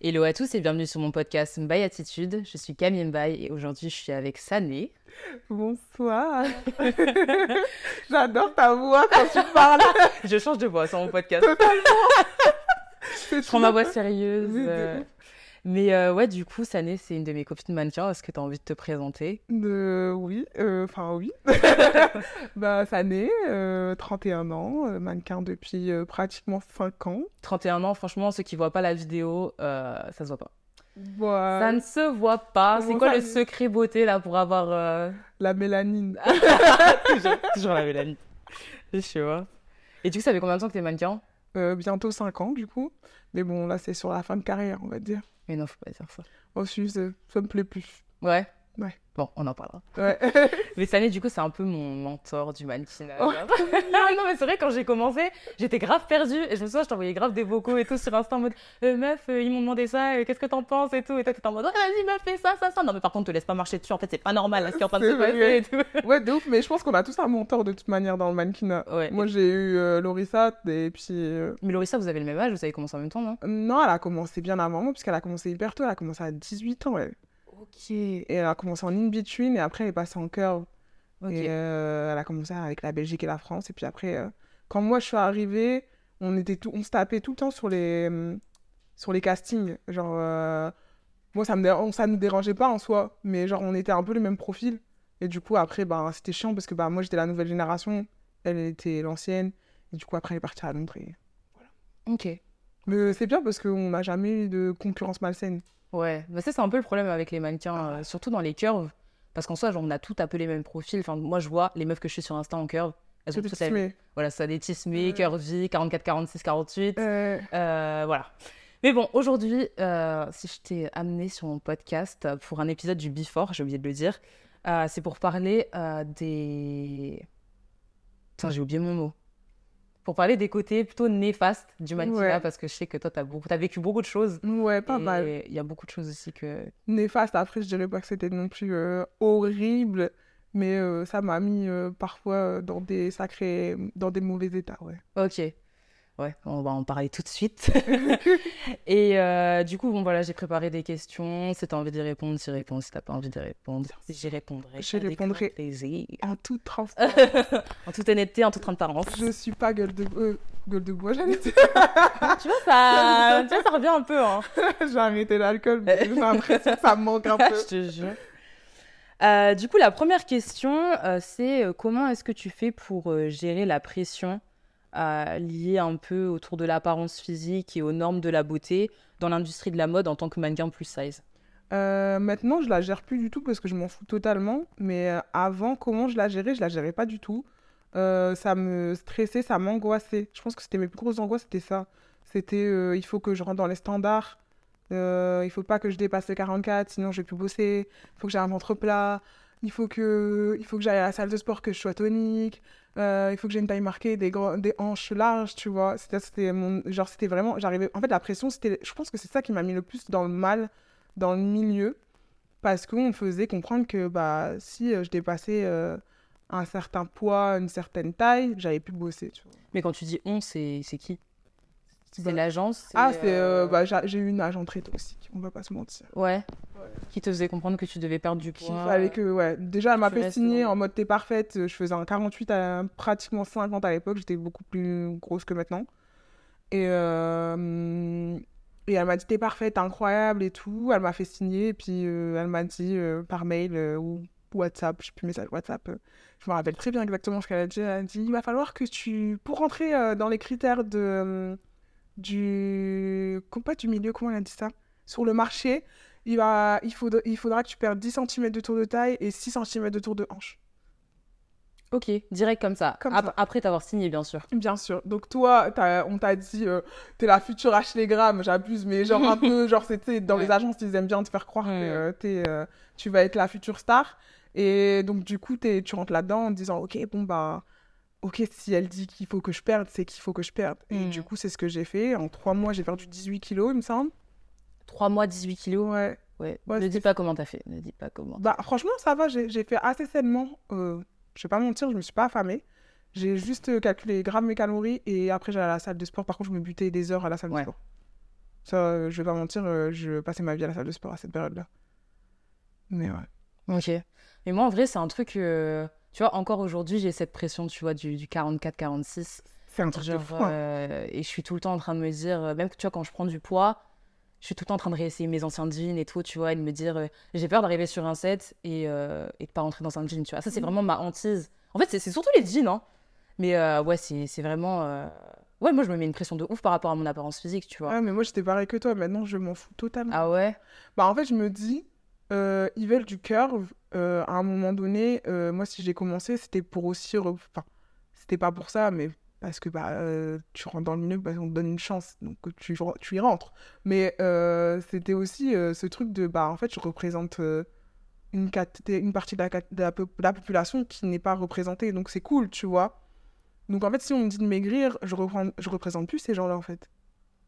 Hello à tous et bienvenue sur mon podcast Mbaye Attitude. Je suis Camille Mbaye et aujourd'hui je suis avec Sané. Bonsoir. J'adore ta voix quand tu parles. je change de voix sur mon podcast. Totalement. je prends ma voix sérieuse. euh. Mais euh, ouais, du coup, Sané, c'est une de mes copines mannequins. Est-ce que tu as envie de te présenter? De... Oui, euh, enfin oui. bah, Sané, euh, 31 ans, euh, mannequin depuis euh, pratiquement 5 ans. 31 ans, franchement, ceux qui voient pas la vidéo, euh, ça se voit pas. Voilà. Ça ne se voit pas. C'est quoi ça le se- secret beauté là pour avoir euh, La mélanine. toujours, toujours la Je sais pas. Et du coup, ça fait combien de temps que t'es mannequin? Euh, bientôt 5 ans, du coup. Mais bon, là, c'est sur la fin de carrière, on va dire. Mais non, faut pas dire ça. Oh, si, ça, ça me plaît plus. Ouais Ouais. Bon, on en parlera. Ouais. Mais Sané, du coup, c'est un peu mon mentor du mannequinage. Oh. Non, mais c'est vrai, quand j'ai commencé, j'étais grave perdue. Et je me souviens, je t'envoyais grave des vocaux et tout sur Insta en mode Euh, Meuf, euh, ils m'ont demandé ça, euh, qu'est-ce que t'en penses et tout. Et toi, t'étais en mode Ouais, Vas-y, meuf, fais ça, ça, ça. Non, mais par contre, te laisse pas marcher dessus. En fait, c'est pas normal là, ce qui est en train de se passer et tout. ouais, de ouf. Mais je pense qu'on a tous un mentor de toute manière dans le mannequinat. Ouais. Moi, j'ai eu euh, Lorissa et puis... euh, Mais Lorissa, vous avez le même âge, vous avez commencé en même temps, non? Non, elle a commencé bien avant moi, puisqu'elle a commencé hyper tôt. Elle a commencé à 18 ans, elle. Ok. Et elle a commencé en in-between, et après, elle est passée en curve. Et euh, elle a commencé avec la Belgique et la France. Et puis après, euh, quand moi, je suis arrivée, on, était tout... on se tapait tout le temps sur les, hum, sur les castings. Genre, euh, moi, ça me dé- ça nous dérangeait pas en soi, mais genre, on était un peu le même profil. Et du coup, après, bah, c'était chiant, parce que bah, moi, j'étais la nouvelle génération, elle était l'ancienne. Et du coup, après, elle est partie à Londres. et- Ok. Mais c'est bien, parce qu'on n'a jamais eu de concurrence malsaine. Ouais, bah ça c'est un peu le problème avec les mannequins, euh, surtout dans les curves, parce qu'en soi, genre, on a tout un peu les mêmes profils. Enfin, moi, je vois les meufs que je suis sur Insta en curve, elles ont toutes la- mais... Voilà, ça des tismés, Ouais. curvy, 44, 46, 48. Euh, Euh, voilà. Mais bon, aujourd'hui, euh, si je t'ai amené sur mon podcast pour un épisode du Before, j'ai oublié de le dire, euh, c'est pour parler des. Putain, j'ai oublié mon mot. Pour parler des côtés plutôt néfastes du mannequinat, Ouais. parce que je sais que toi, beaucoup... as vécu beaucoup de choses. ouais, pas et mal. Il y a beaucoup de choses aussi que. Néfaste, après, je dirais pas que c'était non plus euh, horrible, mais euh, ça m'a mis euh, parfois dans des sacrés, dans des mauvais états, ouais. Ok. Ouais, on va en parler tout de suite. et euh, du coup, bon, voilà, j'ai préparé des questions. Si t'as envie d'y répondre, t'y réponds. Si t'as pas envie d'y répondre, j'y répondrai. Je répondrai. En toute transparence. en toute honnêteté, en toute transparence. je suis pas gueule de, euh, gueule de bois, j'allais dire. tu vois, ça, tu vois, ça revient un peu. Hein. J'ai arrêté l'alcool, mais j'ai l'impression que ça me manque un peu. Je te jure. Euh, du coup, la première question, euh, c'est comment est-ce que tu fais pour gérer la pression euh, liée un peu autour de l'apparence physique et aux normes de la beauté dans l'industrie de la mode en tant que mannequin plus size Euh, maintenant, je la gère plus du tout parce que je m'en fous totalement. Mais euh, avant, comment je la gérais Je la gérais pas du tout. Euh, ça me stressait, ça m'angoissait. Je pense que c'était mes plus grosses angoisses, c'était ça. C'était il faut que je rentre dans les standards. Il faut pas que je dépasse les 44, sinon je vais plus bosser. Il faut que j'ai un ventre plat. Il faut que, que j'aille à la salle de sport, que je sois tonique. Euh, il faut que j'ai une taille marquée, des, des hanches larges, tu vois. C'était, mon, genre, c'était vraiment, j'arrivais, en fait, la pression, c'était, je pense que c'est ça qui m'a mis le plus dans le mal dans le milieu parce qu'on me faisait comprendre que bah, si euh, je dépassais euh, un certain poids, une certaine taille, j'allais plus bosser. Mais quand tu dis on, c'est qui? C'est Bah, l'agence Ah, c'est, euh, euh, bah, j'a- j'ai eu une agent très toxique, on va pas se mentir. Ouais. Qui te faisait comprendre que tu devais perdre du poids. que, ouais, déjà elle m'a fait signer en mode t'es parfaite, je faisais un 48 à pratiquement 50 à l'époque, j'étais beaucoup plus grosse que maintenant. Et, euh, et elle m'a dit t'es parfaite, incroyable et tout, elle m'a fait signer, et puis euh, elle m'a dit par mail ou WhatsApp, je sais plus message WhatsApp, je me rappelle très bien exactement ce qu'elle a dit, elle a dit il va falloir que tu, pour rentrer dans les critères de, du, pas du milieu, comment elle a dit ça? Sur le marché, il, va, il, faudra, il faudra que tu perdes 10 cm de tour de taille et 6 cm de tour de hanche. Ok, direct comme ça. Comme Ap- ça. Après t'avoir signé, bien sûr. Bien sûr. Donc toi, t'as- on t'a dit, euh, t'es la future Ashley Graham, j'abuse, mais genre un peu, genre c'était dans les agences, ils aiment bien te faire croire que euh, euh, tu vas être la future star. Et donc du coup, tu rentres là-dedans en te disant, ok, bon bah, ok, si elle dit qu'il faut que je perde, c'est qu'il faut que je perde. Et Mm. du coup, c'est ce que j'ai fait. En trois mois, j'ai perdu 18 kilos, il me semble. 3 mois, 18 kilos. Ouais. Ouais. Ouais, ne dis pas comment t'as fait. Ne dis pas comment. Bah, franchement, ça va, j'ai fait assez sainement. Euh, je vais pas mentir, je me suis pas affamée. J'ai juste euh, calculé grammes mes calories et après j'allais à la salle de sport. Par contre, je me butais des heures à la salle Ouais. de sport. Ça, euh, je vais pas mentir, euh, je passais ma vie à la salle de sport à cette période-là. Mais ouais. Ok. Mais moi, en vrai, c'est un truc. euh, tu vois, encore aujourd'hui, j'ai cette pression, tu vois, du, du 44-46. C'est un truc de Genre, fou. hein. euh, et je suis tout le temps en train de me dire, euh, même tu vois, quand je prends du poids, je suis tout le temps en train de réessayer mes anciens jeans et tout, tu vois, et de me dire, euh, j'ai peur d'arriver sur un set et, euh, et de pas rentrer dans un jean, tu vois. Ça, c'est Mhm. vraiment ma hantise. En fait, c'est- surtout les jeans, hein. Mais ouais, c'est vraiment. Ouais, moi, je me mets une pression de ouf par rapport à mon apparence physique, tu vois. Ouais, mais moi, j'étais pareil que toi. Maintenant, je m'en fous totalement. Ah ouais? Bah, en fait, je me dis, euh, ils du curve. euh, à un moment donné, euh, moi, si j'ai commencé, c'était pour aussi. Enfin, c'était pas pour ça, mais parce que bah, euh, tu rentres dans le milieu, bah, on te donne une chance, donc tu, tu y rentres. Mais c'était aussi ce truc de, bah, en fait, je représente une, partie de la, population qui n'est pas représentée, donc c'est cool, tu vois. Donc en fait, si on me dit de maigrir, je, je représente plus ces gens-là, en fait.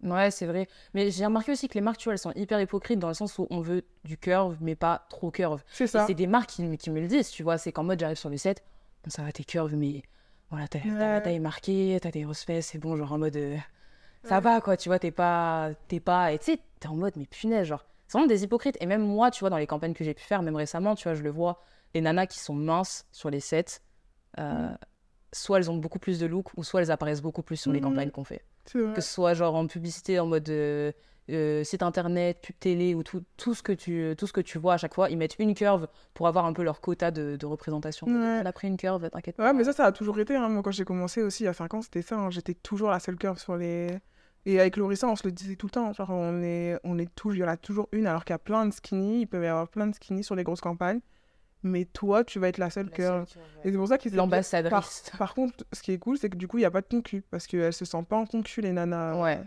Ouais, c'est vrai. Mais j'ai remarqué aussi que les marques, tu vois, elles sont hyper hypocrites dans le sens où on veut du curve, mais pas trop curve. C'est ça. c'est des marques qui, qui me le disent, tu vois. C'est qu'en mode, j'arrive sur le set, bon, ça va, t'es curve, mais voilà, t'as Ouais. taille marquée, t'as tes grosses fesses, c'est bon, genre en mode, euh, ça Ouais. va, quoi, tu vois, t'es pas, t'es pas, et tu sais, t'es en mode, mais punaise, genre, c'est vraiment des hypocrites. Et même moi, tu vois, dans les campagnes que j'ai pu faire, même récemment, tu vois, je le vois, les nanas qui sont minces sur les sets, euh, soit elles ont beaucoup plus de look, ou soit elles apparaissent beaucoup plus sur les Mhm. campagnes qu'on fait. Que ce soit genre en publicité en mode euh, euh, site internet, pub télé ou tout, tout, ce que tu, tout ce que tu vois à chaque fois, ils mettent une curve pour avoir un peu leur quota de, de représentation. Ouais. On a pris une curve, t'inquiète pas. Ouais, mais ça, ça a toujours été. hein. Moi, quand j'ai commencé aussi il y a 5 ans, c'était ça. hein. J'étais toujours la seule curve sur les. Et avec Lorissa, on se le disait tout le temps. Genre, on est, on est il y en a toujours une, alors qu'il y a plein de skinny. Il peut y avoir plein de skinny sur les grosses campagnes. Mais toi, tu vas être la seule La curve. seule curve, Et c'est pour ça qu'ils L'ambassadrice. par contre, ce qui est cool, c'est que du coup, il n'y a pas de concu. Parce qu'elles se sentent pas en concu, les nanas, euh, Ouais.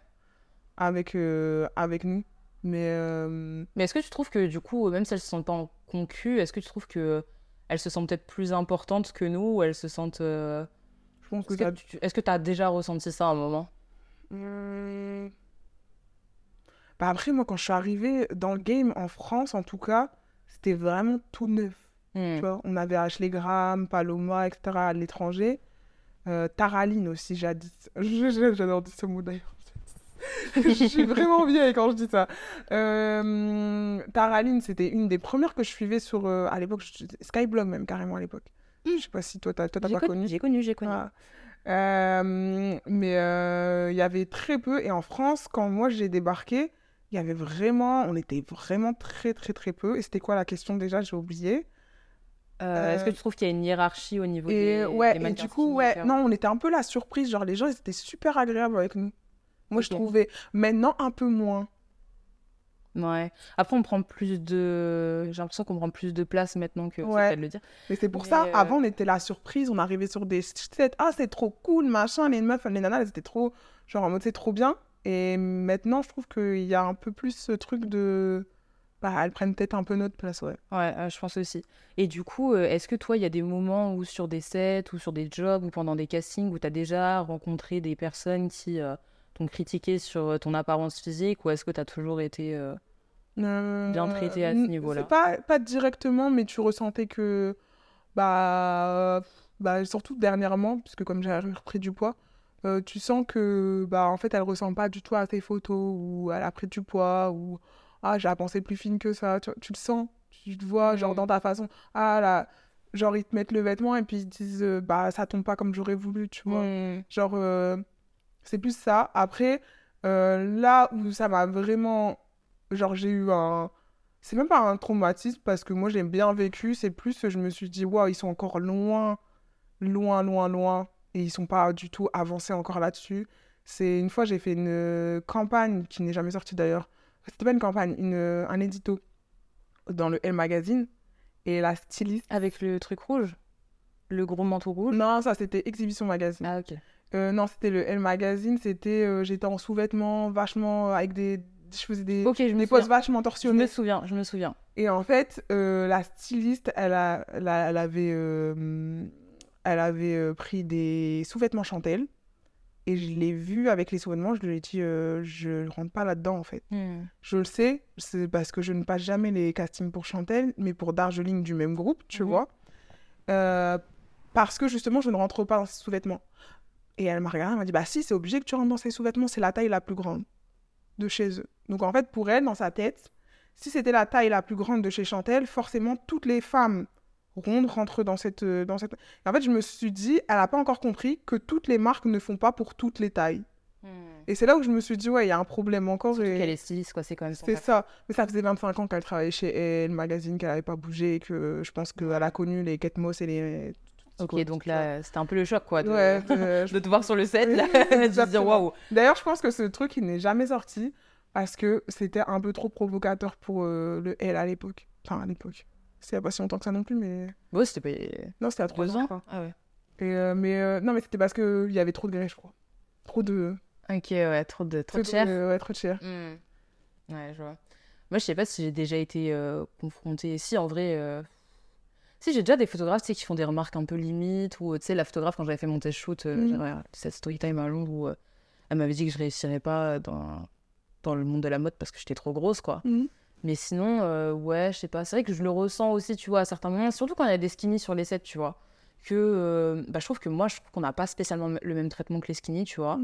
avec, euh, avec nous. Mais. euh, Mais est-ce que tu trouves que du coup, même si elles se sentent pas en concu, est-ce que tu trouves que elles se sentent peut-être plus importantes que nous ou elles se sentent. euh, je pense que Est-ce ça. que tu est-ce que t'as déjà ressenti ça à un moment? Hmm. Bah après, moi, quand je suis arrivée dans le game, en France en tout cas, c'était vraiment tout neuf. Hmm. Tu vois, on avait Ashley Graham, Paloma, etc. à l'étranger. Euh, Taraline aussi, J'adore dire ce mot d'ailleurs. je suis vraiment vieille quand je dis ça. Euh, Taraline, c'était une des premières que je suivais sur, euh, à l'époque, Skyblog même, carrément à l'époque. Je sais pas si toi, t'as pas connu, connu. j'ai connu, j'ai connu. Ah. Euh, mais il y avait très peu. Et en France, quand moi j'ai débarqué, il y avait vraiment, on était vraiment très très très peu. Et c'était quoi la question déjà? J'ai oublié. Euh, Est-ce que tu trouves qu'il y a une hiérarchie au niveau Et des, ouais, des et du coup, ouais, non, on était un peu la surprise. Genre, les gens, ils étaient super agréables avec nous. Moi, je trouvais. Maintenant, un peu moins. Ouais. Après, on prend plus de. J'ai l'impression qu'on prend plus de place maintenant que. C'est Ouais. le de le dire. Mais c'est pour Mais, ça, euh, avant, on était la surprise. On arrivait sur des sets. Ah, c'est trop cool, machin. Les meufs, les nanas, elles étaient trop. Genre, en mode, c'est trop bien. Et maintenant, je trouve qu'il y a un peu plus ce truc de. Bah, elles prennent peut-être un peu notre place, ouais. Ouais, euh, je pense aussi. Et du coup, euh, est-ce que toi, il y a des moments où sur des sets ou sur des jobs ou pendant des castings où tu as déjà rencontré des personnes qui euh, t'ont critiqué sur ton apparence physique ou est-ce que tu as toujours été. Bien traité à ce niveau-là. Pas, pas directement, mais tu ressentais que. Bah. bah surtout dernièrement, puisque comme j'ai repris du poids, tu sens que. Bah, en fait, elle ressent pas du tout à tes photos, ou elle a pris du poids, ou. Ah, j'ai la pensée plus fine que ça. Tu, tu le sens. Tu te vois, genre, Mhm. dans ta façon. Ah, là. Genre, ils te mettent le vêtement et puis ils te disent, euh, bah, ça tombe pas comme j'aurais voulu, tu vois. hmm, Genre, euh, c'est plus ça. Après, euh, là où ça m'a vraiment. Genre, j'ai eu un. C'est même pas un traumatisme parce que moi, j'ai bien vécu. C'est plus, je me suis dit, waouh, ils sont encore loin, loin, loin, loin. Et ils sont pas du tout avancés encore là-dessus. C'est une fois, j'ai fait une campagne qui n'est jamais sortie d'ailleurs. C'était pas une campagne, une, un édito dans le Elle Magazine. Et la styliste. Avec le truc rouge? Le gros manteau rouge? Non, ça, c'était Exhibition Magazine. Ah, ok. Euh, non, c'était le Elle Magazine. C'était, euh, j'étais en sous-vêtements, vachement avec des, je faisais des, Ok, je me des poses vachement Je me torsionnées. souviens, je me souviens. Et en fait, euh, la styliste, elle a, elle a- elle avait, elle avait pris des sous-vêtements Chantel. Et je l'ai vu avec les sous-vêtements. Je lui ai dit, euh, je rentre pas là-dedans en fait. Hmm. Je le sais, c'est parce que je ne passe jamais les castings pour Chantel, mais pour Darjeeling du même groupe, tu Mhm. vois. Euh, parce que justement, je ne rentre pas dans ces sous-vêtements. Et elle m'a regardé, elle m'a dit, bah si, c'est obligé que tu rentres dans ces sous-vêtements, c'est la taille la plus grande. de chez eux. Donc en fait, pour elle, dans sa tête, si c'était la taille la plus grande de chez Chantel, forcément toutes les femmes rondes rentrent dans cette... euh, Dans cette... Et en fait, je me suis dit, elle n'a pas encore compris que toutes les marques ne font pas pour toutes les tailles. Et c'est là où je me suis dit, ouais, il y a un problème encore. et- Qu'elle est styliste, quoi, c'est quand même c'est ça. Mais ça faisait 25 ans qu'elle travaillait chez Elle, magazine, qu'elle n'avait pas bougé, et que je pense qu'elle a connu les Kate Moss et les... Ok, donc là, c'était un peu le choc, quoi, de, Ouais, euh, je- de te voir sur le set, là, de dire waouh. D'ailleurs, je pense que ce truc, il n'est jamais sorti parce que c'était un peu trop provocateur pour euh, le L à l'époque. Enfin, à l'époque. C'était il n'y a pas si longtemps que ça non plus, mais... Ouais, c'était pas. Non, c'était à 3 Deux ans. ans je crois. Ah ouais. Et, euh, mais euh, non, mais c'était parce qu'il y avait trop de grève, je crois. Trop de... Ok, ouais, trop de, trop de trop cher. ouais, trop de cher. Hmm. Ouais, je vois. Moi, je sais pas si j'ai déjà été euh, confrontée. Si, en vrai. euh, Si, j'ai déjà des photographes tu sais, qui font des remarques un peu limites. Ou, tu sais, la photographe, quand j'avais fait mon test shoot, euh, Mhm. cette story time à Londres où euh, elle m'avait dit que je réussirais pas dans, dans le monde de la mode parce que j'étais trop grosse, quoi. Mhm. Mais sinon, euh, ouais, je sais pas. C'est vrai que je le ressens aussi, tu vois, à certains moments. Surtout quand il y a des skinny sur les sets, tu vois. Que euh, bah, je trouve que moi, je trouve qu'on n'a pas spécialement le même traitement que les skinny, tu vois.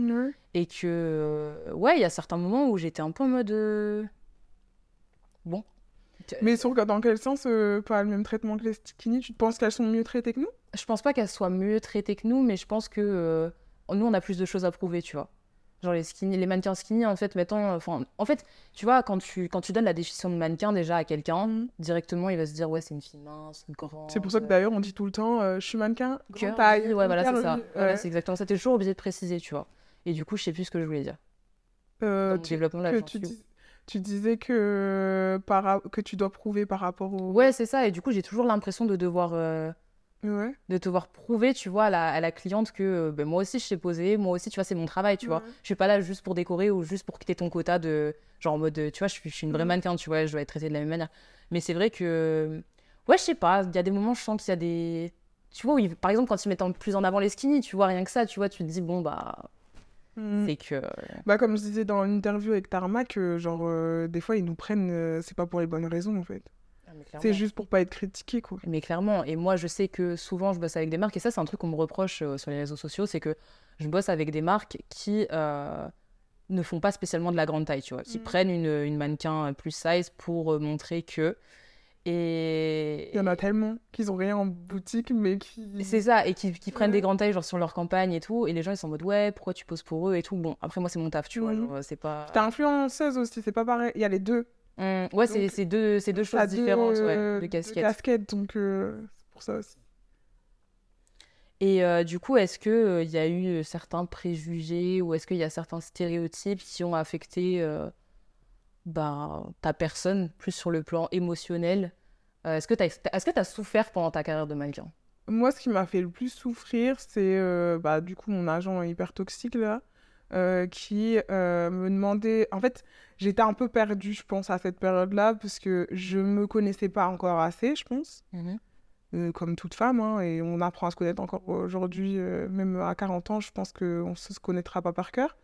Et que, euh, ouais, il y a certains moments où j'étais un peu en mode. Bon. Mais sur, dans quel sens, pas le même traitement que les skinny? Tu penses qu'elles sont mieux traitées que nous? Je pense pas qu'elles soient mieux traitées que nous, mais je pense que nous, on a plus de choses à prouver, tu vois. Genre les skinny, les mannequins skinny, en fait, mettons, enfin, en fait, tu vois, quand tu, quand tu donnes la définition de mannequin déjà à quelqu'un, directement, il va se dire, ouais, c'est une fille mince, grande. C'est pour ça que d'ailleurs, on dit tout le temps, euh, je suis mannequin, grande taille. ouais, voilà, c'est ça. ouais. Voilà, c'est exactement ça. T'es toujours obligé de préciser, tu vois. Et du coup, je sais plus ce que je voulais dire. Euh, tu- développement, là, que tu, dis- tu disais que, euh, par, que tu dois prouver par rapport au... Ouais, c'est ça. Et du coup, j'ai toujours l'impression de devoir. euh, Ouais. de devoir prouver, tu vois, à la, à la cliente que euh, ben, moi aussi je sais poser, moi aussi, tu vois, c'est mon travail, tu vois. Ouais. Je suis pas là juste pour décorer ou juste pour quitter ton quota de genre en mode, euh, tu vois, je suis, je suis une vraie Mhm. mannequin, tu vois, je dois être traitée de la même manière. Mais c'est vrai que, ouais, je sais pas, il y a des moments, je sens qu'il y a des. Tu vois, où par exemple, quand ils mettent en- plus en avant les skinny, tu vois, rien que ça, tu vois, tu te dis, bon, bah, Mm. c'est que. Bah, comme je disais dans l'interview avec Tarmac, euh, genre, euh, des fois, ils nous prennent, euh, c'est pas pour les bonnes raisons, en fait. C'est juste pour pas être critiqué, quoi. Mais clairement, et moi je sais que souvent je bosse avec des marques, et ça c'est un truc qu'on me reproche euh, sur les réseaux sociaux, c'est que je bosse avec des marques qui euh, ne font pas spécialement de la grande taille, tu vois, qui Mhm. prennent une, une mannequin plus size pour euh, montrer que. Et Il y en a tellement qu'ils ont rien en boutique, mais qui... c'est ça, et qui, qui prennent Ouais. des grandes tailles genre sur leur campagne et tout, et les gens ils sont en mode ouais, pourquoi tu poses pour eux et tout. Bon, après moi c'est mon taf, tu vois, c'est pas. T'es influenceuse aussi, c'est pas pareil. Il y a les deux. Hum, ouais, c'est deux, c'est deux choses différentes, deux, ouais, euh, de deux casquettes. casquettes, donc euh, c'est pour ça aussi. Et euh, du coup, est-ce qu'il y a eu euh, certains préjugés ou est-ce qu'il y a certains stéréotypes qui ont affecté euh, bah, ta personne, plus sur le plan émotionnel? Euh, Est-ce que tu as, est-ce que t'as souffert pendant ta carrière de mannequin? Moi, ce qui m'a fait le plus souffrir, c'est euh, bah, du coup mon agent hyper toxique là, euh, qui euh, me demandait. En fait, j'étais un peu perdue, je pense, à cette période-là, parce que je me connaissais pas encore assez, je pense, euh, comme toute femme, hein, et on apprend à se connaître encore aujourd'hui, même à 40 ans, je pense qu'on ne se connaîtra pas par cœur.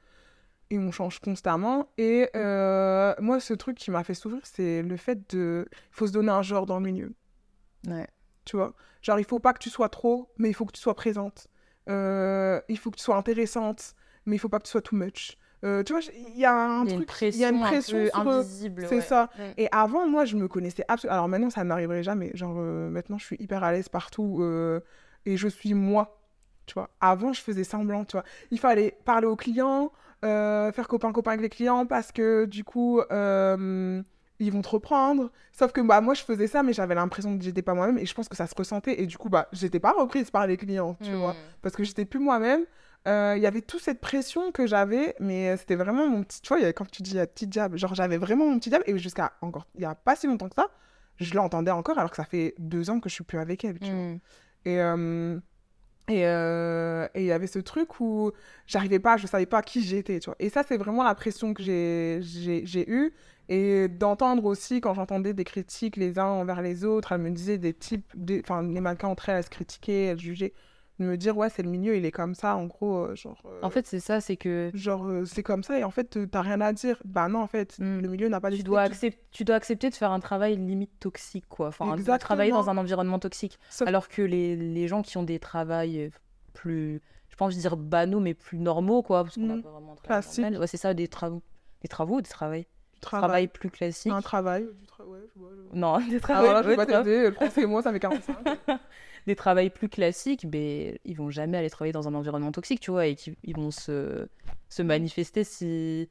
Et on change constamment. Et euh, moi, ce truc qui m'a fait souffrir, c'est le fait de. Il faut se donner un genre dans le milieu. Ouais. Tu vois? Genre, il faut pas que tu sois trop, mais il faut que tu sois présente. Il faut que tu sois intéressante, mais il faut pas que tu sois too much. Euh, tu vois, il y a un y a truc, pression, il y a une un pression peu sur eux. invisible. C'est ouais. ça. Ouais. Et avant, moi, je me connaissais absolument. Alors maintenant, ça ne m'arriverait jamais. Genre, euh, maintenant, je suis hyper à l'aise partout euh, et je suis moi. Tu vois, avant, je faisais semblant. Tu vois, il fallait parler aux clients, euh, faire copain-copain avec les clients parce que du coup, euh, ils vont te reprendre. Sauf que bah, moi, je faisais ça, mais j'avais l'impression que j'étais pas moi-même et je pense que ça se ressentait. Et du coup, bah, j'étais pas reprise par les clients, tu Hmm. vois, parce que j'étais plus moi-même. Euh, Il y avait toute cette pression que j'avais, mais euh, c'était vraiment mon petit. Tu vois, quand tu dis petit diable, genre j'avais vraiment mon petit diable, et jusqu'à encore. Il y a pas si longtemps que ça, je l'entendais encore, alors que ça fait deux ans que je suis plus avec elle, tu vois. Mm. Et euh, et euh, et il y avait ce truc où j'arrivais pas, je savais pas qui j'étais, tu vois. Et ça, c'est vraiment la pression que j'ai eue. Et d'entendre aussi, quand j'entendais des critiques les uns envers les autres, elle me disait des types, enfin, les mannequins entre elles, elles se critiquaient, elles jugeaient, de me dire, ouais, c'est le milieu, il est comme ça, en gros, euh, genre. euh, En fait, c'est ça, c'est que Genre, euh, c'est comme ça, et en fait, t'as rien à dire. Bah non, en fait, Mm. le milieu n'a pas tu décidé dois, que- accept- tu dois accepter de faire un travail limite toxique, quoi. Enfin, de Exactement. travailler dans un environnement toxique. Sauf- Alors que les, les gens qui ont des travails plus, je pense dire banaux, mais plus normaux, quoi, parce qu'on Mhm. pas vraiment un travail. Ouais, c'est ça, des travaux Des travaux des travails Travail travail. plus classique. Un travail. Du tra- ouais, je vois, je vois. Non, des Ah, travails, voilà, je pas. Le français et moi, ça fait 45. des travails plus classiques, ben, ils vont jamais aller travailler dans un environnement toxique, tu vois, et qui, ils vont se, se manifester si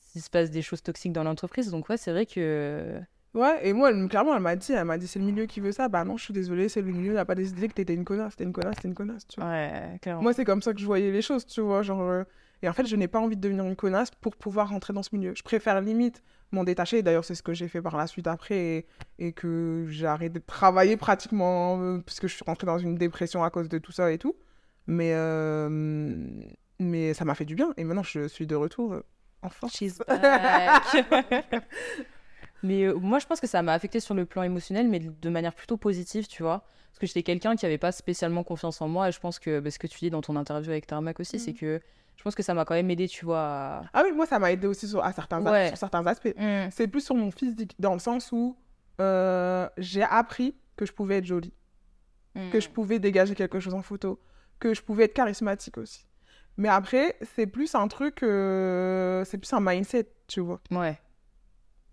s'il se passe des choses toxiques dans l'entreprise. Donc ouais, c'est vrai que Ouais, et moi, elle- clairement, elle m'a dit, elle m'a dit, c'est le milieu qui veut ça. Bah non, je suis désolée, c'est le milieu, n'a pas décidé que t'étais une connasse, t'es une connasse, t'es une connasse, tu vois. ouais, clairement. Moi, c'est comme ça que je voyais les choses, tu vois, genre... Et en fait, je n'ai pas envie de devenir une connasse pour pouvoir rentrer dans ce milieu. Je préfère limite m'en détacher. D'ailleurs, c'est ce que j'ai fait par la suite après et, et que j'ai arrêté de travailler pratiquement euh, puisque je suis rentrée dans une dépression à cause de tout ça et tout. Mais, euh, mais ça m'a fait du bien et maintenant, je suis de retour euh, en force. She's back. Mais euh, moi, je pense que ça m'a affecté sur le plan émotionnel, mais de manière plutôt positive, tu vois. Parce que j'étais quelqu'un qui avait pas spécialement confiance en moi, et je pense que bah, ce que tu dis dans ton interview avec Tarmac aussi, c'est Mhm. que je pense que ça m'a quand même aidé, tu vois. à- Ah oui, moi, ça m'a aidé aussi sur, à certains, Ouais. sur certains aspects. C'est plus sur mon physique, dans le sens où euh, j'ai appris que je pouvais être jolie. que je pouvais dégager quelque chose en photo, que je pouvais être charismatique aussi. Mais après, c'est plus un truc, euh, c'est plus un mindset, tu vois. Ouais.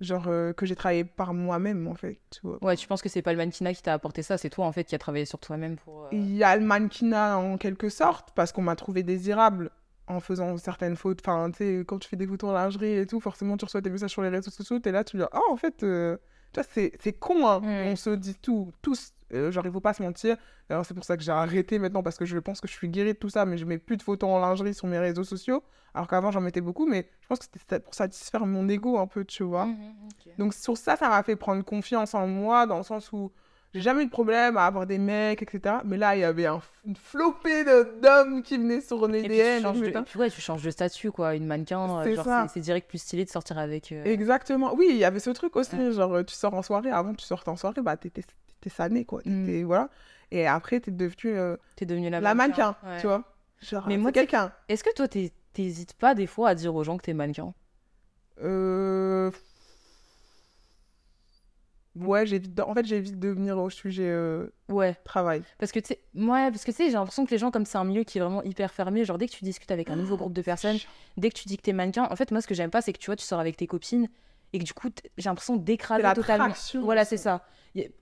Genre euh, que j'ai travaillé par moi-même, en fait, tu vois. Ouais, tu penses que c'est pas le mannequinat qui t'a apporté ça, c'est toi en fait qui a travaillé sur toi-même pour. euh, Il y a le mannequinat en quelque sorte, parce qu'on m'a trouvé désirable en faisant certaines fautes. Enfin, tu sais, quand tu fais des photos en lingerie et tout, forcément, tu reçois des messages sur les réseaux sociaux, t'es là, tu dis, ah, en fait, euh, tu vois, c'est c'est con, hein. Mm. On se dit tout, tous. Euh, genre, il faut pas se mentir. Alors, c'est pour ça que j'ai arrêté maintenant, parce que je pense que je suis guérie de tout ça, mais je mets plus de photos en lingerie sur mes réseaux sociaux. Alors qu'avant, j'en mettais beaucoup, mais je pense que c'était pour satisfaire mon ego un peu, tu vois. Mhm. Donc sur ça, ça m'a fait prendre confiance en moi, dans le sens où j'ai jamais eu de problème à avoir des mecs, etc. Mais là, il y avait un, une flopée d'hommes qui venaient sur mes Et puis, tu de... etc. et puis, ouais, tu changes de statut, quoi. Une mannequin, euh, C'est direct plus stylé de sortir avec. euh, Exactement. Oui, il y avait ce truc aussi. Ouais. Genre, euh, tu sors en soirée. Avant, tu sortais en soirée, bah, t'étais t'étais sané, quoi. Mm. Voilà. Et après, t'es devenu euh, T'es devenue la, la mannequin, ouais. tu vois. Genre, Mais moi, quelqu'un. Est-ce que toi, t'hé- t'hésites pas des fois à dire aux gens que t'es mannequin? Euh... Ouais, j'évite de... en fait, j'évite de venir au sujet euh, Ouais. travail. Parce que tu sais, ouais, parce que tu sais, j'ai l'impression que les gens, comme c'est un milieu qui est vraiment hyper fermé, genre dès que tu discutes avec un nouveau groupe de personnes, dès que tu dis que t'es mannequin, en fait, moi, ce que j'aime pas, c'est que tu vois, tu sors avec tes copines et que du coup, j'ai l'impression d'écraser totalement. Voilà, c'est ça.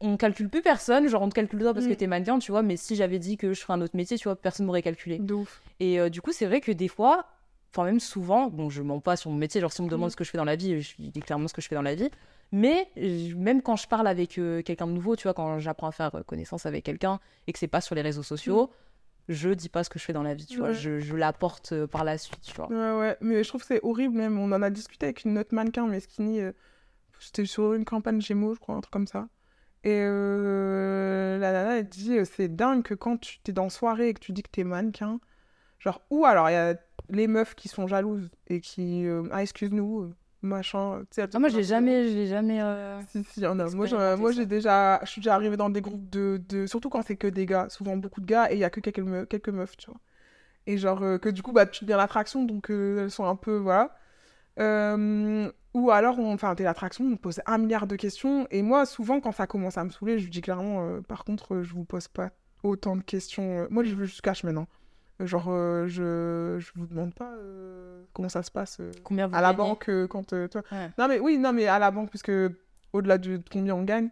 On calcule plus personne, genre on te calcule toi parce que Mm. t'es mannequin, tu vois, mais si j'avais dit que je ferais un autre métier, tu vois, personne m'aurait calculé. De ouf. Et euh, du coup, c'est vrai que des fois, enfin même souvent, bon, je mens pas sur mon métier, genre si on me demande Mm. ce que je fais dans la vie, je dis clairement ce que je fais dans la vie. Mais même quand je parle avec euh, quelqu'un de nouveau, tu vois, quand j'apprends à faire euh, connaissance avec quelqu'un et que c'est pas sur les réseaux sociaux, je dis pas ce que je fais dans la vie, tu vois, je, je l'apporte euh, par la suite, tu vois. Ouais, ouais, mais je trouve que c'est horrible même. On en a discuté avec une autre mannequin, mais skinny. euh, C'était sur une campagne Gémeaux, je crois, un truc comme ça. Et euh, la nana, elle dit euh, c'est dingue que quand tu t'es dans soirée et que tu dis que t'es mannequin, genre, ou alors il y a les meufs qui sont jalouses et qui. euh, ah, excuse-nous, machin. tu sais, Ah, moi, je l'ai jamais, je l'ai jamais. euh, Si, si, y en a. Moi, expérimenté moi j'ai déjà. Je suis déjà arrivée dans des groupes de. de... Surtout quand c'est que des gars, souvent beaucoup de gars, et il y a que quelques, me- quelques meufs, tu vois. Et genre, euh, que du coup, bah, tu deviens l'attraction, donc euh, elles sont un peu. Voilà. Ou alors, on... enfin, t'es l'attraction, on te pose un milliard de questions, et moi, souvent, quand ça commence à me saouler, je dis clairement, par contre, je vous pose pas autant de questions. Moi, je veux juste cache maintenant. Genre, euh, je... je vous demande pas euh, comment ça se passe. euh, Combien vous à la banque quand toi Ouais. non mais oui non mais à la banque puisque au-delà de combien on gagne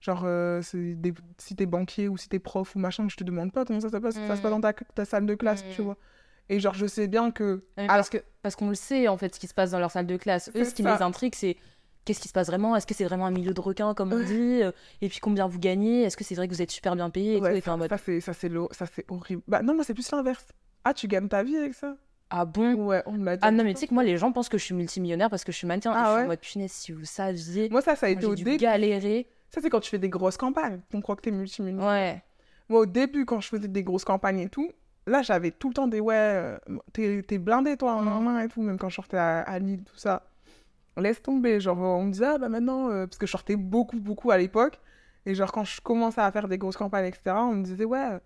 genre des... si t'es banquier ou si t'es prof ou machin je te demande pas comment ça se passe ça se passe dans ta, ta salle de classe tu Mm. vois et genre je sais bien que Alors- Parce que parce qu'on le sait en fait ce qui se passe dans leur salle de classe. Eux, ce qui ça. les intrigue, c'est qu'est-ce qui se passe vraiment? Est-ce que c'est vraiment un milieu de requins comme on dit Euh, Et puis combien vous gagnez? Est-ce que c'est vrai que vous êtes super bien payé ouais, ça, mode ça c'est horrible. Bah non moi c'est plus l'inverse. Ah tu gagnes ta vie avec ça? Ah bon? Ouais on me l'a dit Ah non mais tu sais que moi les gens pensent que je suis multimillionnaire parce que je suis mannequin. Ah je suis ouais? en mode punaise si vous saviez. moi ça ça a été au début galérer. ça c'est quand tu fais des grosses campagnes. On croit que t'es multimillionnaire. Ouais. Moi, au début, quand je faisais des grosses campagnes et tout, là, j'avais tout le temps des ouais, euh, t'es blindé, toi, en main et tout, même quand je sortais à, à Lille, tout ça. Laisse tomber. Genre, on me disait, ah bah maintenant, euh, parce que je sortais beaucoup, beaucoup à l'époque. Et genre, quand je commençais à faire des grosses campagnes, etc., on me disait, ouais,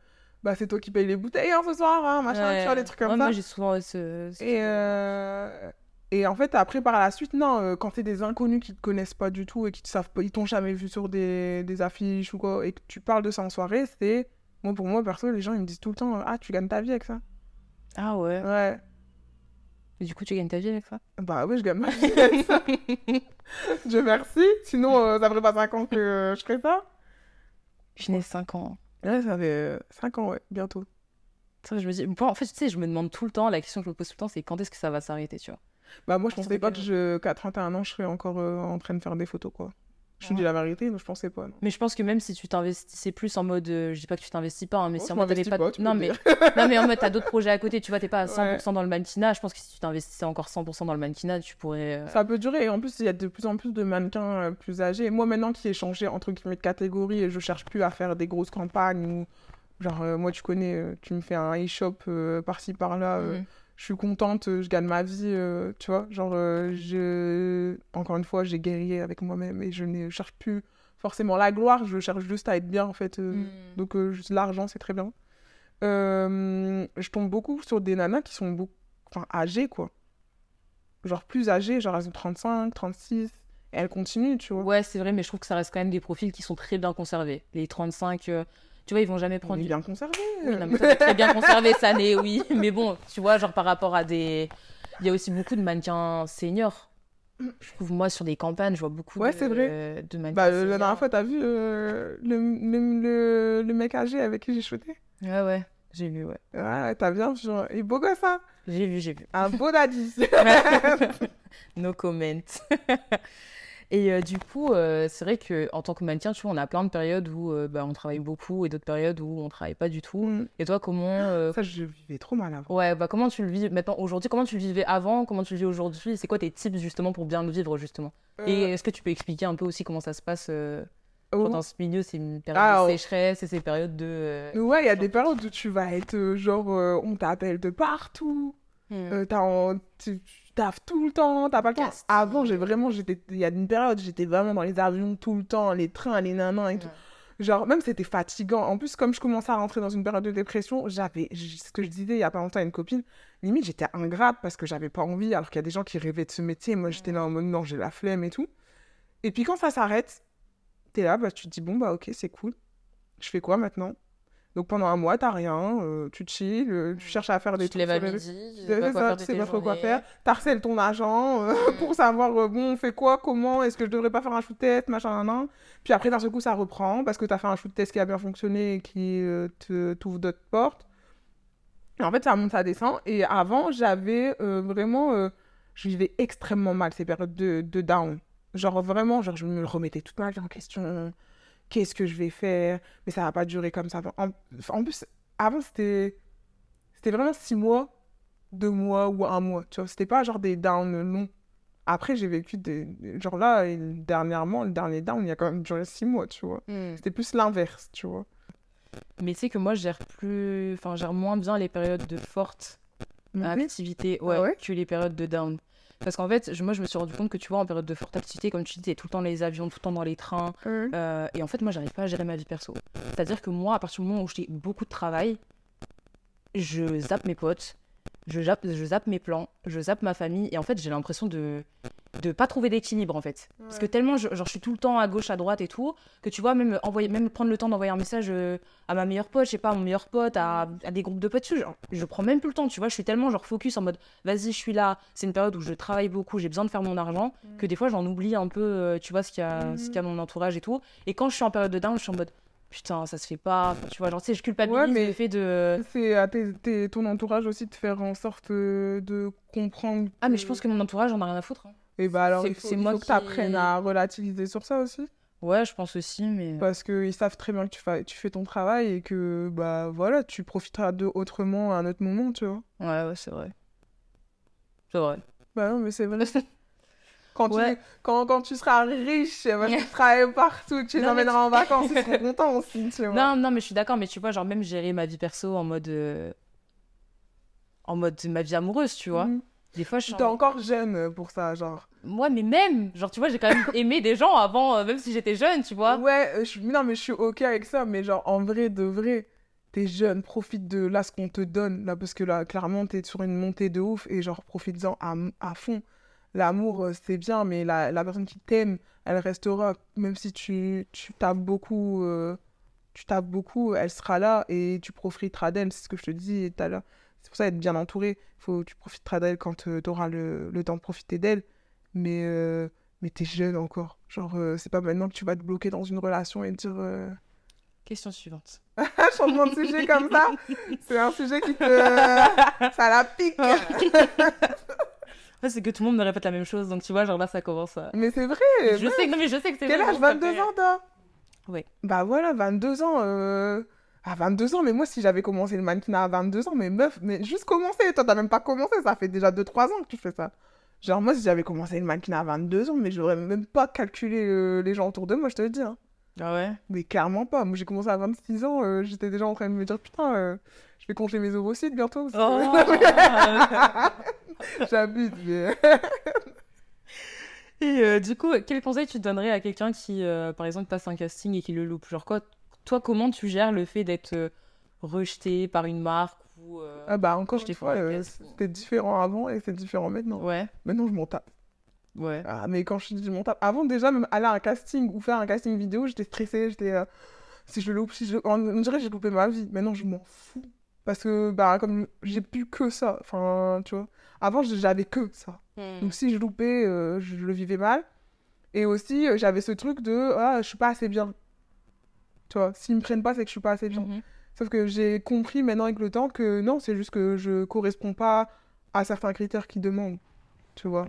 bah c'est toi qui payes les bouteilles hein, ce soir, hein, machin, tu vois, Ouais. des trucs comme Ouais, ça. Moi j'ai souvent ce. ce- Et, euh, et en fait, après, par la suite, non, euh, quand c'est des inconnus qui te connaissent pas du tout et qui te savent pas, ils t'ont jamais vu sur des, des affiches ou quoi, et que tu parles de ça en soirée, c'est. Moi, pour moi, perso, les gens, ils me disent tout le temps, ah, tu gagnes ta vie avec ça. Ah ouais. Ouais. Du coup, tu gagnes ta vie avec ça Bah oui, je gagne ma vie avec ça. Dieu merci. Sinon, euh, ça ferait pas 5 ans que euh, je ferais ça. Je n'ai 5 ans. Ouais, ça fait 5 ans, ouais, bientôt. Ça, je me dis... bon, en fait, tu sais, je me demande tout le temps, la question que je me pose tout le temps, c'est quand est-ce que ça va s'arrêter, tu vois? Bah moi, je pensais pas que je... qu'à 31 ans, je serais encore euh, en train de faire des photos, quoi. Je te dis la vérité, mais je pensais pas. non. Mais je pense que même si tu t'investissais plus en mode. euh, je dis pas que tu t'investis pas, hein, mais Oh, si en mode t'avais pas. non, mais... non, mais en mode t'as d'autres projets à côté, tu vois, t'es pas à 100% Ouais. dans le mannequinat. Je pense que si tu t'investissais encore 100% dans le mannequinat, tu pourrais. euh, Ça peut durer. Et en plus, il y a de plus en plus de mannequins euh, plus âgés. Moi, maintenant qui ai changé entre guillemets de catégorie et je cherche plus à faire des grosses campagnes ou genre, euh, moi, tu connais, tu me fais un e-shop par-ci par-là. mhm. Je suis contente, euh, je gagne ma vie, euh, tu vois. Genre, euh, je... encore une fois, j'ai guerrier avec moi-même et je ne cherche plus forcément la gloire, je cherche juste à être bien, en fait. euh. Mhm. Donc, l'argent, c'est très bien. Je tombe beaucoup sur des nanas qui sont beaucoup... enfin, âgées, quoi. Genre plus âgées, genre elles ont 35, 36, et elles continuent, tu vois. Ouais, c'est vrai, mais je trouve que ça reste quand même des profils qui sont très bien conservés. Les 35, euh, tu vois, ils vont jamais On prendre. est bien conservé. Oui, non, mais toi, t'es très bien conservé, ça n'est, oui. Mais bon, tu vois, genre par rapport à des. Il y a aussi beaucoup de mannequins seniors. Je trouve, moi, sur des campagnes, je vois beaucoup Ouais, de, c'est vrai. de mannequins Bah, euh, la dernière fois, t'as vu euh, le, le, le, le mec âgé avec qui j'ai shooté? Ouais, ouais, j'ai vu, ouais. Ouais, t'as bien vu. hein. Il est beau gosse, ça. J'ai vu, j'ai vu. Un beau daddy. no comment. Et euh, du coup, euh, c'est vrai que en tant que mannequin, tu vois, on a plein de périodes où euh, bah, on travaille beaucoup et d'autres périodes où on travaille pas du tout. Mm. Et toi, comment Ça, je vivais trop mal avant. Ouais, bah comment tu le vis maintenant aujourd'hui Comment tu le vivais avant Comment tu le vis aujourd'hui? C'est quoi tes tips justement pour bien le vivre justement? Et est-ce que tu peux expliquer un peu aussi comment ça se passe euh, oh. dans ce milieu C'est une période Ah, de oh. sécheresse et ces périodes de. euh, Ouais, il y a des périodes où tu vas être genre, euh, on t'appelle de partout, hmm. euh, t'as en- tu taffes tout le temps, t'as pas le temps. Avant, j'ai vraiment, j'étais, il y a une période, j'étais vraiment dans les avions tout le temps, les trains, les nanans et tout. Genre, même c'était fatigant. En plus, comme je commençais à rentrer dans une période de dépression, j'avais, ce que je disais il y a pas longtemps à une copine, limite j'étais ingrate parce que j'avais pas envie, alors qu'il y a des gens qui rêvaient de ce métier. Moi, j'étais là en mode non, j'ai la flemme et tout. Et puis quand ça s'arrête, t'es là, bah, tu te dis bon, bah ok, c'est cool. Je fais quoi maintenant? Donc pendant un mois, t'as rien, euh, tu chill, euh, tu cherches à faire des Tu te lèves à midi, tu sais pas sais pas trop quoi faire. T'harcèles ton agent euh, Mm. pour savoir, euh, bon, on fait quoi, comment, est-ce que je devrais pas faire un shoot test, machin, nan, nan. Puis après, d'un seul coup, ça reprend parce que t'as fait un shoot test qui a bien fonctionné et qui euh, te t'ouvre d'autres portes. Et en fait, ça monte, ça descend. Et avant, j'avais euh, vraiment. euh, je vivais extrêmement mal ces périodes de, de down. Genre vraiment, genre, je me remettais toute ma vie en question. Qu'est-ce que je vais faire Mais ça va pas durer comme ça. En, en plus, avant, c'était. C'était vraiment six mois, deux mois ou un mois. Tu vois, c'était pas genre des downs longs. Après, j'ai vécu des. Genre là, dernièrement, le dernier down, il y a quand même duré six mois, tu vois. Hmm. C'était plus l'inverse, tu vois. Mais tu sais que moi, je gère plus. Enfin, je gère moins bien les périodes de forte activité ouais, Ah ouais? que les périodes de down. Parce qu'en fait, je- moi, je me suis rendu compte que tu vois, en période de forte activité, comme tu dis, t'es tout le temps dans les avions, tout le temps dans les trains. Ouais. euh, et en fait, moi, j'arrive pas à gérer ma vie perso. C'est-à-dire que moi, à partir du moment où j'ai beaucoup de travail, je zappe mes potes, je zappe, je zappe mes plans, je zappe ma famille. Et en fait, j'ai l'impression de de pas trouver d'équilibre en fait. Parce que tellement je, genre je suis tout le temps à gauche à droite et tout que tu vois même envoyer même prendre le temps d'envoyer un message euh, à ma meilleure pote je sais pas à mon meilleur pote à, à des groupes de potes genre, je prends même plus le temps tu vois. Je suis tellement genre focus en mode vas-y je suis là c'est une période où je travaille beaucoup j'ai besoin de faire mon argent que des fois j'en oublie un peu euh, tu vois ce qu'il y a ce qu'il y a dans mon entourage et tout. Et quand je suis en période de down je suis en mode putain ça se fait pas Enfin, tu vois genre tu sais je culpabilise Ouais, mais- le fait de C'est à tes- tes- ton entourage aussi de faire en sorte euh, de comprendre. ah mais je pense que mon entourage j'en ai rien à foutre hein. Et bah alors, il faut, c'est il moi faut que tu apprennes à relativiser sur ça aussi. ouais je pense aussi mais Parce qu'ils savent très bien que tu fais, tu fais ton travail et que, bah voilà, tu profiteras d'eux autrement à un autre moment, tu vois. ouais ouais c'est vrai c'est vrai Bah non, mais c'est vrai. Quand, Ouais. tu, quand, quand tu seras riche, bah, tu travailles partout, tu les Non, emmèneras en vacances, ils seront contents aussi, tu vois. Non, non, mais je suis d'accord, mais tu vois, genre même gérer ma vie perso en mode. euh, En mode ma vie amoureuse, tu vois. Mhm. Des fois, je suis. T'es en- encore jeune pour ça, genre. Moi, mais même, genre, tu vois, j'ai quand même aimé des gens avant, euh, même si j'étais jeune, tu vois. Ouais, euh, je, suis- non, mais je suis ok avec ça, mais genre, en vrai, de vrai, t'es jeune, profite de là ce qu'on te donne, là, parce que là, clairement, t'es sur une montée de ouf, et genre, profite-en à, à fond. L'amour, euh, c'est bien, mais la, la personne qui t'aime, elle restera, même si tu, tu tapes beaucoup, euh, tu tapes beaucoup, elle sera là, et tu profiteras d'elle, c'est ce que je te dis tout à l'heure. C'est pour ça être bien entouré. Faut, tu profiteras d'elle quand tu auras le, le temps de profiter d'elle. Mais, euh, mais t'es jeune encore. Genre, euh, c'est pas maintenant que tu vas te bloquer dans une relation et te dire. euh, Question suivante. Changement de sujet comme ça, c'est un sujet qui te. ça la pique. C'est que tout le monde me répète la même chose, donc tu vois, genre là, ça commence à. Mais c'est vrai. Je sais que, non, mais je sais que c'est Quel âge? donc ça 22 fait- ans, toi? Ouais. Bah voilà, 22 ans. À 22 ans, mais moi, si j'avais commencé le mannequinat à 22 ans, mais meuf, mais juste commencé. Toi, t'as même pas commencé, ça fait déjà 2-3 ans que tu fais ça. Genre, moi, si j'avais commencé le mannequinat à 22 ans, mais j'aurais même pas calculé euh, les gens autour de moi, je te le dis. hein. Ah ouais? Mais clairement pas. Moi, j'ai commencé à 26 ans, euh, j'étais déjà en train de me dire, putain, euh, je vais congeler mes ovocytes bientôt. Oh J'abuse, mais. Et du coup, quel conseil tu donnerais à quelqu'un qui, par exemple, passe un casting et qui le loupe? Genre quoi Toi, comment tu gères le fait d'être euh, rejeté par une marque ou euh, Ah bah, encore une fois, euh, c'était différent avant et c'est différent maintenant. Ouais, Maintenant, je m'en tape. ouais. Ah, mais quand je dis je m'en tape. Avant, déjà, même aller à un casting ou faire un casting vidéo, j'étais stressée. J'étais. euh, si je loupe, si je. On dirait que j'ai loupé ma vie. Maintenant, je m'en fous. Parce que, bah, comme j'ai plus que ça. Enfin, tu vois. Avant, j'avais que ça. Hmm. Donc, si je loupais, euh, je le vivais mal. Et aussi, j'avais ce truc de. Ah, je suis pas assez bien. Tu vois, s'ils me prennent pas, c'est que je suis pas assez bien. Mhm. Sauf que j'ai compris maintenant avec le temps que non, c'est juste que je corresponds pas à certains critères qu'ils demandent. Tu vois.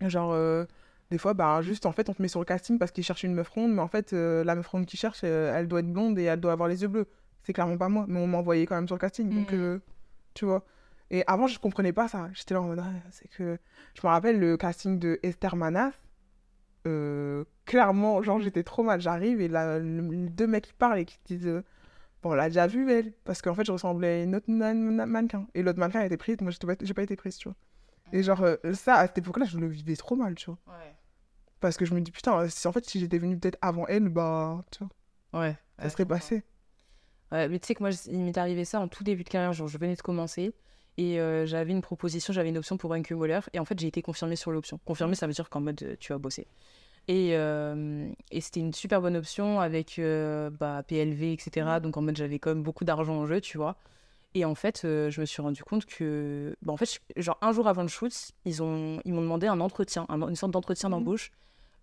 Genre, euh, des fois, bah, juste en fait, on te met sur le casting parce qu'ils cherchent une meuf ronde, mais en fait, euh, la meuf ronde qu'ils cherchent, euh, elle doit être blonde et elle doit avoir les yeux bleus. C'est clairement pas moi, mais on m'a envoyé quand même sur le casting. Donc, Mhm. tu vois. Et avant, je comprenais pas ça. J'étais là en mode, Ah, c'est que. Je me rappelle le casting de Esther Manas. Euh, clairement, genre, j'étais trop mal. J'arrive et là, le- deux mecs qui parlent et qui disent. euh, Bon, on l'a déjà vu, elle. Parce qu'en fait, je ressemblais à une autre man- man- mannequin. Et l'autre mannequin a été prise. Moi, j'ai pas été prise, tu vois. Et genre, euh, ça, à cette époque-là, je le vivais trop mal, tu vois. Ouais. Parce que je me dis, putain, si en fait, si j'étais venue peut-être avant elle, bah, tu vois, Ouais. ça serait passé. Ouais, mais tu sais que moi, il m'est arrivé ça en tout début de carrière, genre je venais de commencer et euh, j'avais une proposition, j'avais une option pour un Waller et en fait j'ai été confirmée sur l'option. Confirmée, ça veut dire qu'en mode euh, tu vas bosser. Et, euh, et c'était une super bonne option avec euh, bah, PLV, etc. Donc en mode j'avais quand même beaucoup d'argent en jeu, tu vois. Et en fait, euh, je me suis rendu compte que, bah, en fait, je- genre un jour avant le shoot, ils ont, ils m'ont demandé un entretien, un- une sorte d'entretien Mhm. d'embauche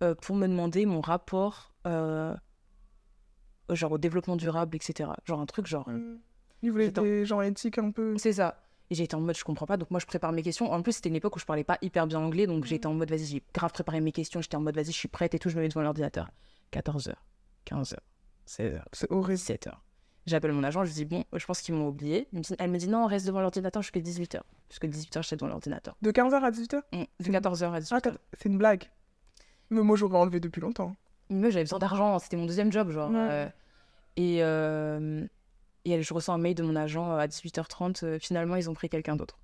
euh, pour me demander mon rapport, euh, genre au développement durable, etc. Genre un truc genre. Il voulait J'étais en- des gens éthiques un peu. C'est ça. Et j'étais en mode, je comprends pas, donc moi je prépare mes questions. En plus, c'était une époque où je parlais pas hyper bien anglais, donc j'étais en mode, vas-y, j'ai grave préparé mes questions, j'étais en mode, vas-y, je suis prête et tout, je me mets devant l'ordinateur. 14h, 15h, 16h, C'est horrible. 17h. J'appelle mon agent, je lui dis, bon, je pense qu'ils m'ont oublié. Elle me dit, non, reste devant l'ordinateur jusqu'à 18h. Jusqu'à 18h, j'étais devant l'ordinateur. De 15h à 18h Mm, De C'est- 14h à 18h. Ah, c'est une blague. Mais moi, j'aurais enlevé depuis longtemps. Mais j'avais besoin d'argent, c'était mon deuxième job, genre. Ouais. euh, et, euh, et je reçois un mail de mon agent euh, à 18h30, euh, finalement, ils ont pris quelqu'un d'autre.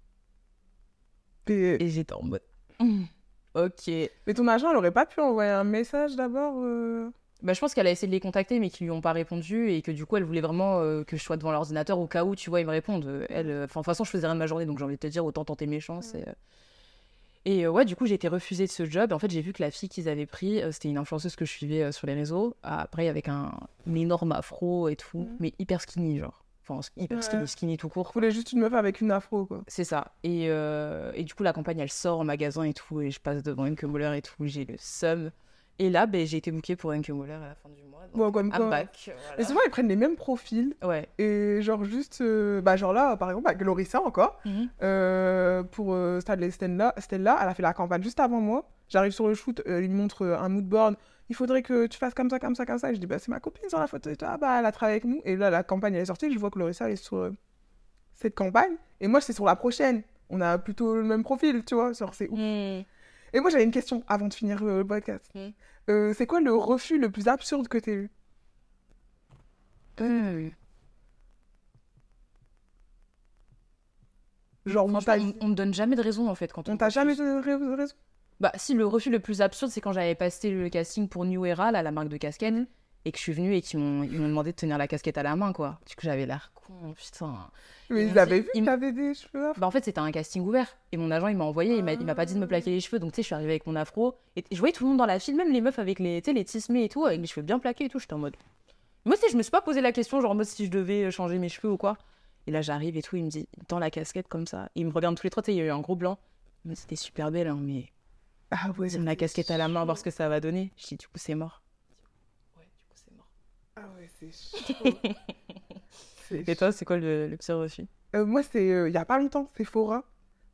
Et- Et j'étais en mode, ok. Mais ton agent, elle aurait pas pu envoyer un message d'abord euh, Bah, je pense qu'elle a essayé de les contacter, mais qu'ils lui ont pas répondu et que du coup, elle voulait vraiment euh, que je sois devant l'ordinateur au cas où, tu vois, ils me répondent. Elle, euh, enfin, de toute façon, je faisais rien de ma journée, donc j'ai envie de te dire, autant tenter mes chances. Et, et, euh, ouais, du coup, j'ai été refusée de ce job. En fait, j'ai vu que la fille qu'ils avaient pris, euh, c'était une influenceuse que je suivais euh, sur les réseaux. Après, avec un, un énorme afro et tout, Mhm. mais hyper skinny, genre. Enfin, hyper Ouais. skinny, skinny tout court. Je voulais juste une meuf avec une afro, quoi. C'est ça. Et, euh, et du coup, la campagne, elle sort en magasin et tout, et je passe devant une Muller et tout, j'ai le seum. Et là, ben, j'ai été bookée pour une Muller à la fin du mois. donc Bon, comme I'm quoi. back, Et voilà. souvent, ils prennent les mêmes profils. Ouais. Et genre, juste. euh, Bah, genre là, par exemple, avec Lorissa encore. Mhm. euh, pour euh, Stade Stella, Stella, elle a fait la campagne juste avant moi. J'arrive sur le shoot, euh, il me montre un mood board. Il faudrait que tu fasses comme ça, comme ça, comme ça. Et je dis, bah, c'est ma copine sur la photo. Et toi, ah, bah, elle a travaillé avec nous. Et là, la campagne, elle est sortie. Je vois que Lorissa, elle est sur cette campagne. Et moi, c'est sur la prochaine. On a plutôt le même profil, tu vois. Genre, c'est ouf. Mhm. Et moi, j'avais une question avant de finir euh, le podcast. Mm. Euh, c'est quoi le refus le plus absurde que t'aies eu? Mhm. Genre, on on, me donne jamais de raison en fait quand on. on t'a jamais donné de raison? Bah, si le refus le plus absurde, c'est quand j'avais passé le casting pour New Era, là, la marque de casquette, et que je suis venue et qu'ils m'ont demandé de tenir la casquette à la main, quoi. Du coup, j'avais l'air con, putain. Mais Ils avaient vu que t'avais des cheveux. Bah en fait c'était un casting ouvert et mon agent il m'a envoyé, il m'a il m'a pas dit de me plaquer les cheveux donc tu sais je suis arrivée avec mon afro et je voyais tout le monde dans la file, même les meufs avec les, tu les tismés et tout, avec les cheveux bien plaqués et tout, j'étais en mode... Moi aussi je me suis pas posé la question genre en mode si je devais changer mes cheveux ou quoi Et là, j'arrive et tout, il me dit, dans la casquette comme ça. Il me regarde tous les trois, tu sais, il y a eu un gros blanc. Mais c'était super belle, hein, mais Ah ouais. La casquette à la main, voir ce que ça va donner. Je dis, du coup, c'est mort. Ouais, du coup, c'est mort. Ah ouais, c'est chaud. C'est Et toi, c'est quoi le, le pire Euh, moi, c'est euh, il y a pas longtemps, Sephora.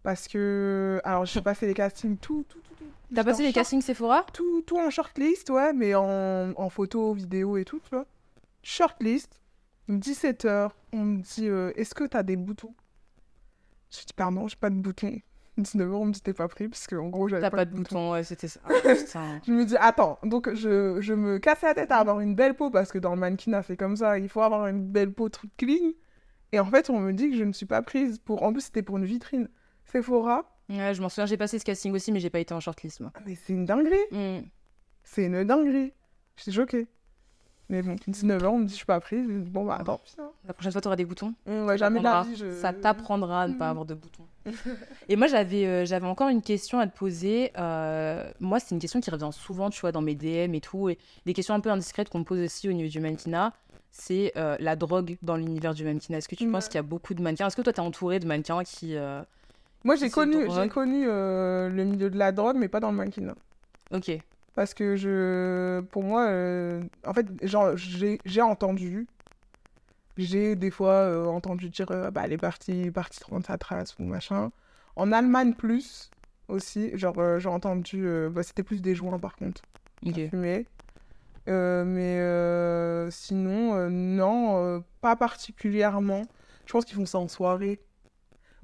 Parce que. Alors, je suis passé les castings, tout, tout, tout. tout. T'as passé les short- castings Sephora tout, tout en shortlist, ouais, mais en, en photo, vidéo et tout, tu vois. Shortlist, 17h, on me dit euh, Est-ce que t'as des boutons? Je dis Pardon, j'ai pas de boutons. 19h, on me dit T'es pas pris, parce qu'en gros, j'avais T'as pas de bouton, ouais, c'était ça. Ah. Je me dis, attends, donc je, je me casse la tête à avoir une belle peau parce que dans le mannequinat, c'est comme ça, il faut avoir une belle peau toute clean. Et en fait, on me dit que je ne suis pas prise pour. En plus, c'était pour une vitrine. Sephora, Ouais, je m'en souviens, j'ai passé ce casting aussi, mais j'ai pas été en shortlist, moi. Ah, mais c'est une dinguerie. Hmm. C'est une dinguerie. J'étais choquée. Mais bon, 19h, on me dit, je suis pas prise. Bon, bah, attends. La prochaine fois, t'auras des boutons Ouais, jamais la vie. Je... Ça t'apprendra à ne pas Mhm. avoir de boutons. Et moi, j'avais euh, j'avais encore une question à te poser. Euh, moi, c'est une question qui revient souvent, tu vois, dans mes DM et tout. Et des questions un peu indiscrètes qu'on me pose aussi au niveau du mannequinat. C'est euh, la drogue dans l'univers du mannequinat. Est-ce que tu penses qu'il y a beaucoup de mannequins? Est-ce que toi, t'es entouré de mannequins qui. Moi, j'ai connu, j'ai connu le milieu de la drogue, mais pas dans le mannequinat. Ok. Parce que je, pour moi, euh, en fait, genre, j'ai j'ai entendu, j'ai des fois euh, entendu dire, euh, bah, les parties, parties 30 à trace ou machin. En Allemagne, plus aussi, genre, euh, j'ai entendu, bah, c'était plus des joints par contre, Ok. à fumer. Euh, mais sinon, non, pas particulièrement. Je pense qu'ils font ça en soirée.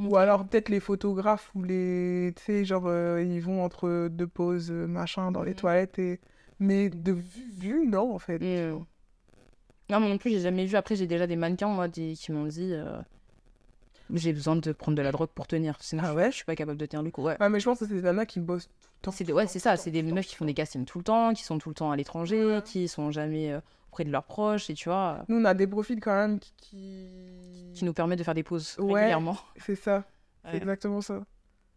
Ou alors peut-être les photographes ou les... Tu sais, genre, euh, ils vont entre deux pauses, euh, machin, dans les Mhm. toilettes. Et... Mais de vue, vue, non, en fait. Hmm. Non, moi non plus, j'ai jamais vu. Après, j'ai déjà des mannequins, moi, des- qui m'ont dit euh, j'ai besoin de prendre de la drogue pour tenir. Sinon, Ah je- ouais je suis pas capable de tenir le coup. Ouais. Ouais, mais je pense que c'est des nanas qui bossent tout le temps. C'est des- ouais, c'est ça. C'est des meufs qui font des castings tout le temps, qui sont tout le temps à l'étranger, qui sont jamais auprès de leurs proches, et tu vois, Nous, on a des profils quand même qui... qui... qui nous permet de faire des pauses Ouais. régulièrement. C'est ça, c'est exactement ça.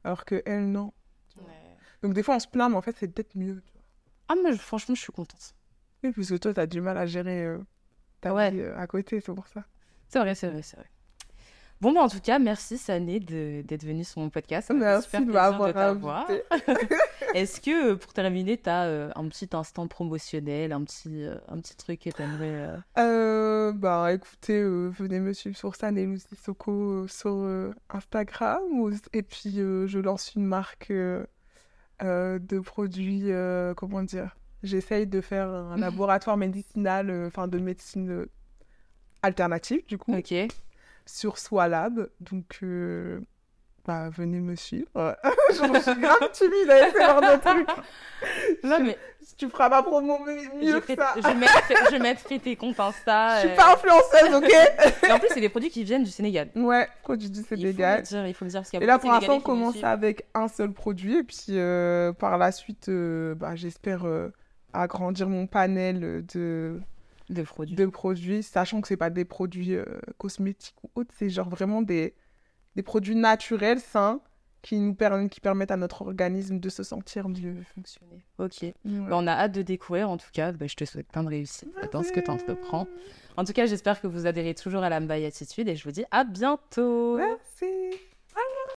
Alors que elles, non. Donc des fois, on se plaint, mais en fait, c'est peut-être mieux. tu vois. Ah, je- franchement, je suis contente. Oui, parce que toi, t'as du mal à gérer euh, ta Ouais. vie euh, à côté, c'est pour ça. C'est vrai, c'est vrai, c'est vrai. Bon, bah, en tout cas, merci Sané d'être venue sur mon podcast. Merci super de m'avoir. Est-ce que, euh, pour terminer, tu as un petit instant promotionnel, un petit, euh, un petit truc que tu aimerais. Euh, bah écoutez, euh, venez me suivre sur Sanelou Sissoko euh, sur euh, Instagram. Et puis euh, je lance une marque euh, euh, de produits, euh, comment dire, j'essaye de faire un laboratoire médicinal, euh, enfin de médecine euh, alternative du coup, Ok. Sur Swalab. Donc euh, bah venez me suivre. Genre, je suis grave timide à essayer de trucs. Non, mais Tu feras ma promo mieux je, que ça. je je mettrai tes comptes Insta. Je suis euh, pas influenceuse, ok? Et en plus, c'est des produits qui viennent du Sénégal. Ouais, produit du Il faut Sénégal. dire, il faut le dire. parce qu'il y a Et là, pour l'instant, on commence avec un seul produit. Et puis, euh, par la suite, euh, bah, j'espère agrandir mon panel de, De produits. de produits, sachant que c'est pas des produits euh, cosmétiques ou autres. C'est genre vraiment des, des produits naturels, sains, qui nous permettent, qui permettent à notre organisme de se sentir mieux. fonctionner. Ok. Ouais. Bah, on a hâte de découvrir. En tout cas, bah, je te souhaite plein de réussite dans ce que tu entreprends. En tout cas, j'espère que vous adhérez toujours à la Attitude et je vous dis à bientôt. Merci.